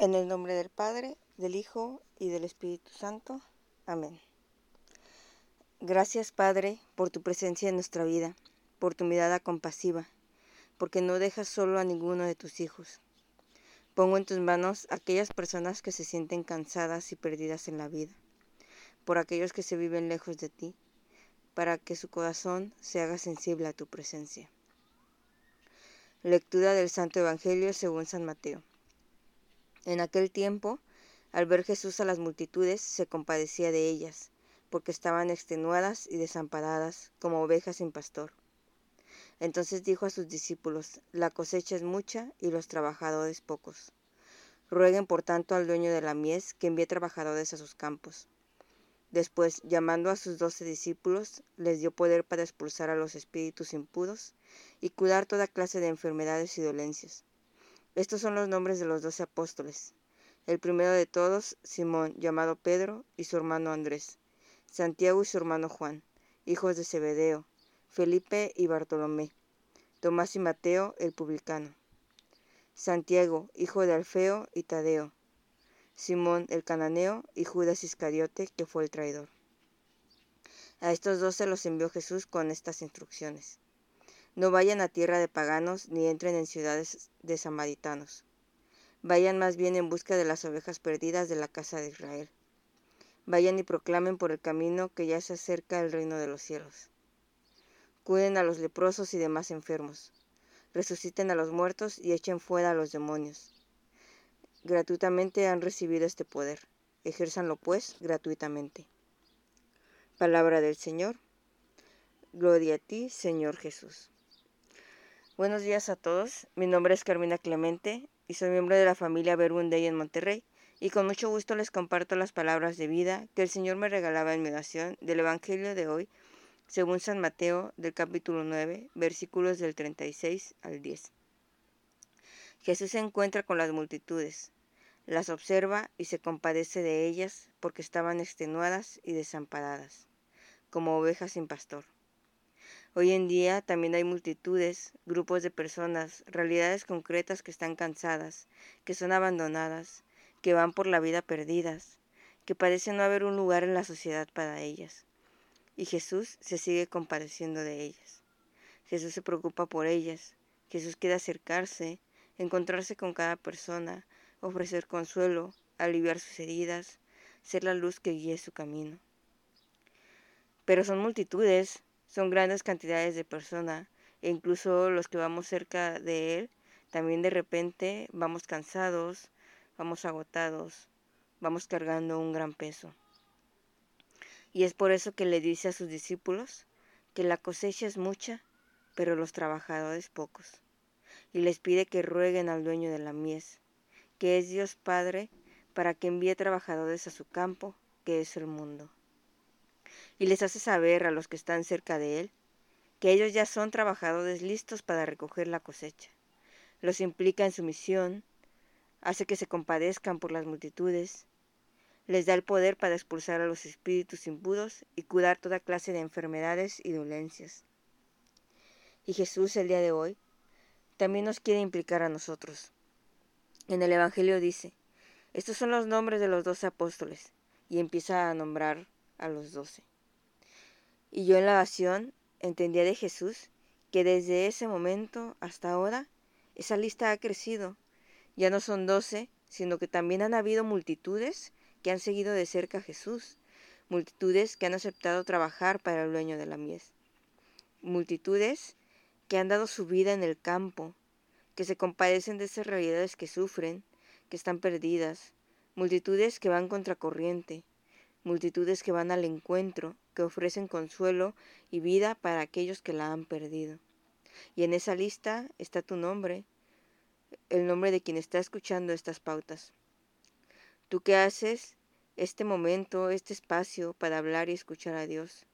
En el nombre del Padre, del Hijo y del Espíritu Santo. Amén. Gracias, Padre, por tu presencia en nuestra vida, por tu mirada compasiva, porque no dejas solo a ninguno de tus hijos. Pongo en tus manos aquellas personas que se sienten cansadas y perdidas en la vida, por aquellos que se viven lejos de ti, para que su corazón se haga sensible a tu presencia. Lectura del Santo Evangelio según San Mateo. En aquel tiempo, al ver Jesús a las multitudes, se compadecía de ellas, porque estaban extenuadas y desamparadas, como ovejas sin pastor. Entonces dijo a sus discípulos, La cosecha es mucha y los trabajadores pocos. Rueguen por tanto al dueño de la mies que envíe trabajadores a sus campos. Después, llamando a sus doce discípulos, les dio poder para expulsar a los espíritus impuros y curar toda clase de enfermedades y dolencias. Estos son los nombres de los doce apóstoles. El primero de todos, Simón, llamado Pedro, y su hermano Andrés. Santiago y su hermano Juan, hijos de Zebedeo. Felipe y Bartolomé. Tomás y Mateo, el publicano. Santiago, hijo de Alfeo y Tadeo. Simón el cananeo y Judas Iscariote, que fue el traidor. A estos dos se los envió Jesús con estas instrucciones. No vayan a tierra de paganos ni entren en ciudades de samaritanos. Vayan más bien en busca de las ovejas perdidas de la casa de Israel. Vayan y proclamen por el camino que ya se acerca el reino de los cielos. Cuiden a los leprosos y demás enfermos. Resuciten a los muertos y echen fuera a los demonios. Gratuitamente han recibido este poder. Ejérzanlo pues gratuitamente. Palabra del Señor. Gloria a ti, Señor Jesús. Buenos días a todos. Mi nombre es Carmina Clemente y soy miembro de la familia Verbunday en Monterrey. Y con mucho gusto les comparto las palabras de vida que el Señor me regalaba en mi oración del Evangelio de hoy, según San Mateo, del capítulo 9, versículos del 36 al 10. Jesús se encuentra con las multitudes, las observa y se compadece de ellas porque estaban extenuadas y desamparadas, como ovejas sin pastor. Hoy en día también hay multitudes, grupos de personas, realidades concretas que están cansadas, que son abandonadas, que van por la vida perdidas, que parece no haber un lugar en la sociedad para ellas. Y Jesús se sigue compadeciendo de ellas. Jesús se preocupa por ellas. Jesús quiere acercarse, encontrarse con cada persona, ofrecer consuelo, aliviar sus heridas, ser la luz que guíe su camino. Pero son multitudes, son grandes cantidades de personas e incluso los que vamos cerca de él, también de repente vamos cansados, vamos agotados, vamos cargando un gran peso. Y es por eso que le dice a sus discípulos que la cosecha es mucha, pero los trabajadores pocos. Y les pide que rueguen al dueño de la mies, que es Dios Padre, para que envíe trabajadores a su campo, que es el mundo y les hace saber a los que están cerca de él que ellos ya son trabajadores listos para recoger la cosecha. Los implica en su misión, hace que se compadezcan por las multitudes, les da el poder para expulsar a los espíritus impuros y curar toda clase de enfermedades y dolencias. Y Jesús el día de hoy también nos quiere implicar a nosotros. En el Evangelio dice, estos son los nombres de los doce apóstoles, y empieza a nombrar a los doce. Y yo en la oración entendía de Jesús que desde ese momento hasta ahora esa lista ha crecido. Ya no son doce, sino que también han habido multitudes que han seguido de cerca a Jesús, multitudes que han aceptado trabajar para el dueño de la mies, multitudes que han dado su vida en el campo, que se compadecen de esas realidades que sufren, que están perdidas, multitudes que van contracorriente, multitudes que van al encuentro, que ofrecen consuelo y vida para aquellos que la han perdido. Y en esa lista está tu nombre, el nombre de quien está escuchando estas pautas. ¿Tú qué haces este momento, este espacio para hablar y escuchar a Dios?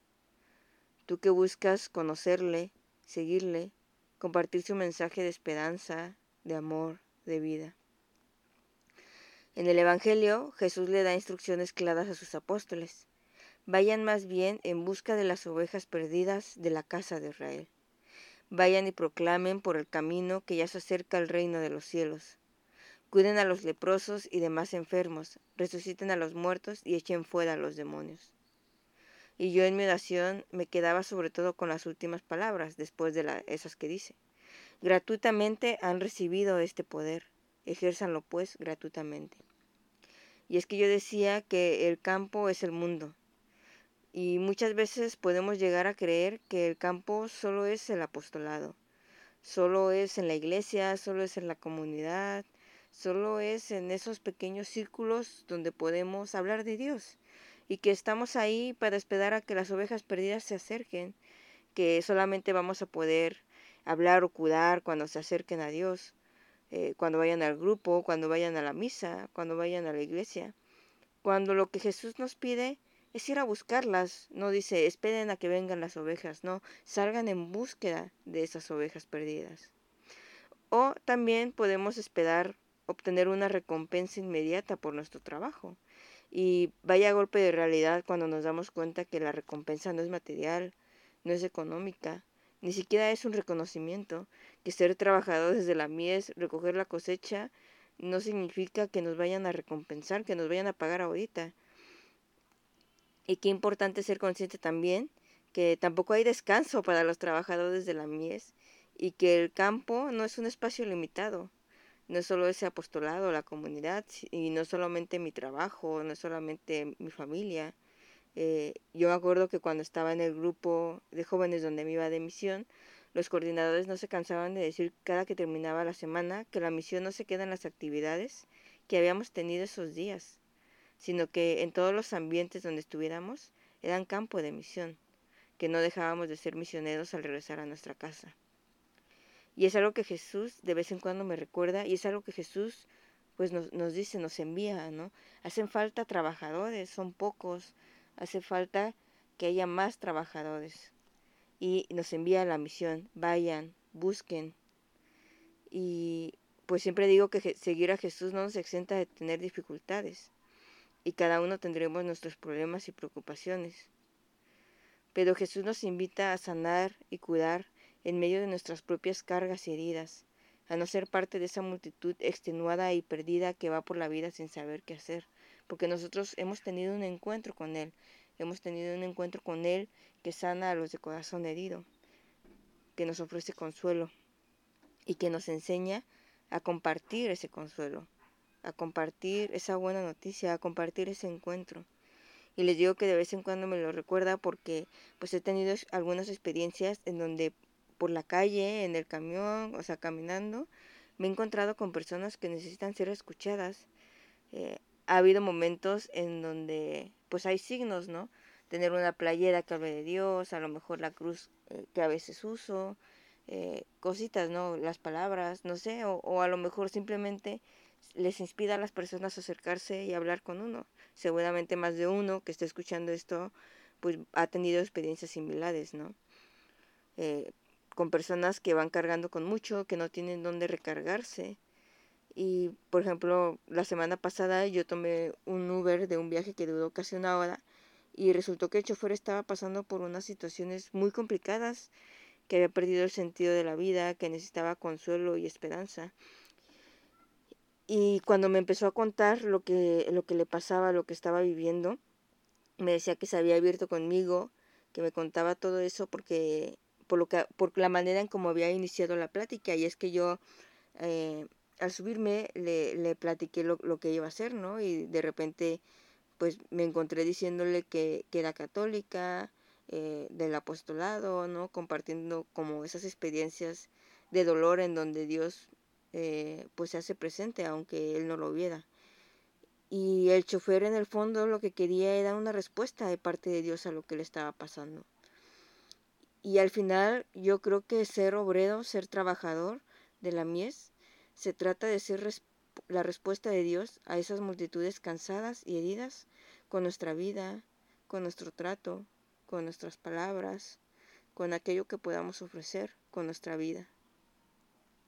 ¿Tú que buscas conocerle, seguirle, compartir su mensaje de esperanza, de amor, de vida? En el Evangelio, Jesús le da instrucciones claras a sus apóstoles. Vayan más bien en busca de las ovejas perdidas de la casa de Israel. Vayan y proclamen por el camino que ya se acerca el reino de los cielos. cuiden a los leprosos y demás enfermos, resuciten a los muertos y echen fuera a los demonios. Y yo en mi oración me quedaba sobre todo con las últimas palabras, después de esas que dice. Gratuitamente han recibido este poder, ejérzanlo pues gratuitamente. Y es que yo decía que el campo es el mundo. Y muchas veces podemos llegar a creer que el campo solo es el apostolado, solo es en la iglesia, solo es en la comunidad, solo es en esos pequeños círculos donde podemos hablar de Dios y que estamos ahí para esperar a que las ovejas perdidas se acerquen, que solamente vamos a poder hablar o cuidar cuando se acerquen a Dios, eh, cuando vayan al grupo, cuando vayan a la misa, cuando vayan a la iglesia, cuando lo que Jesús nos pide es ir a buscarlas, no dice esperen a que vengan las ovejas, no, salgan en búsqueda de esas ovejas perdidas. O también podemos esperar obtener una recompensa inmediata por nuestro trabajo. Y vaya golpe de realidad cuando nos damos cuenta que la recompensa no es material, no es económica, ni siquiera es un reconocimiento, que ser trabajador desde la mies, recoger la cosecha, no significa que nos vayan a recompensar, que nos vayan a pagar ahorita. Y qué importante ser consciente también que tampoco hay descanso para los trabajadores de la mies y que el campo no es un espacio limitado no es solo ese apostolado, la comunidad, y no solamente mi trabajo, no solamente mi familia. Eh, yo me acuerdo que cuando estaba en el grupo de jóvenes donde me iba de misión, los coordinadores no se cansaban de decir cada que terminaba la semana que la misión no se queda en las actividades que habíamos tenido esos días, sino que en todos los ambientes donde estuviéramos eran campo de misión, que no dejábamos de ser misioneros al regresar a nuestra casa. Y es algo que Jesús de vez en cuando me recuerda y es algo que Jesús pues nos, nos dice, nos envía, ¿no? Hacen falta trabajadores, son pocos, hace falta que haya más trabajadores. Y nos envía la misión, vayan, busquen. Y pues siempre digo que seguir a Jesús no nos exenta de tener dificultades. Y cada uno tendremos nuestros problemas y preocupaciones. Pero Jesús nos invita a sanar y cuidar en medio de nuestras propias cargas y heridas, a no ser parte de esa multitud extenuada y perdida que va por la vida sin saber qué hacer, porque nosotros hemos tenido un encuentro con Él, hemos tenido un encuentro con Él que sana a los de corazón herido, que nos ofrece consuelo y que nos enseña a compartir ese consuelo, a compartir esa buena noticia, a compartir ese encuentro. Y les digo que de vez en cuando me lo recuerda porque pues he tenido algunas experiencias en donde por la calle, en el camión, o sea, caminando, me he encontrado con personas que necesitan ser escuchadas. Eh, ha habido momentos en donde pues hay signos, ¿no? Tener una playera que hable de Dios, a lo mejor la cruz eh, que a veces uso, eh, cositas, ¿no? Las palabras, no sé, o, o, a lo mejor simplemente les inspira a las personas a acercarse y hablar con uno. Seguramente más de uno que esté escuchando esto, pues ha tenido experiencias similares, ¿no? Eh, con personas que van cargando con mucho, que no tienen dónde recargarse. Y, por ejemplo, la semana pasada yo tomé un Uber de un viaje que duró casi una hora y resultó que el chofer estaba pasando por unas situaciones muy complicadas, que había perdido el sentido de la vida, que necesitaba consuelo y esperanza. Y cuando me empezó a contar lo que, lo que le pasaba, lo que estaba viviendo, me decía que se había abierto conmigo, que me contaba todo eso porque por, lo que, por la manera en cómo había iniciado la plática. Y es que yo eh, al subirme le, le platiqué lo, lo, que iba a hacer, ¿no? Y de repente pues me encontré diciéndole que, que era católica, eh, del apostolado, ¿no? Compartiendo como esas experiencias de dolor en donde Dios eh, pues se hace presente aunque él no lo viera. Y el chofer en el fondo lo que quería era una respuesta de parte de Dios a lo que le estaba pasando. Y al final yo creo que ser obrero, ser trabajador de la mies, se trata de ser la respuesta de Dios a esas multitudes cansadas y heridas con nuestra vida, con nuestro trato, con nuestras palabras, con aquello que podamos ofrecer con nuestra vida.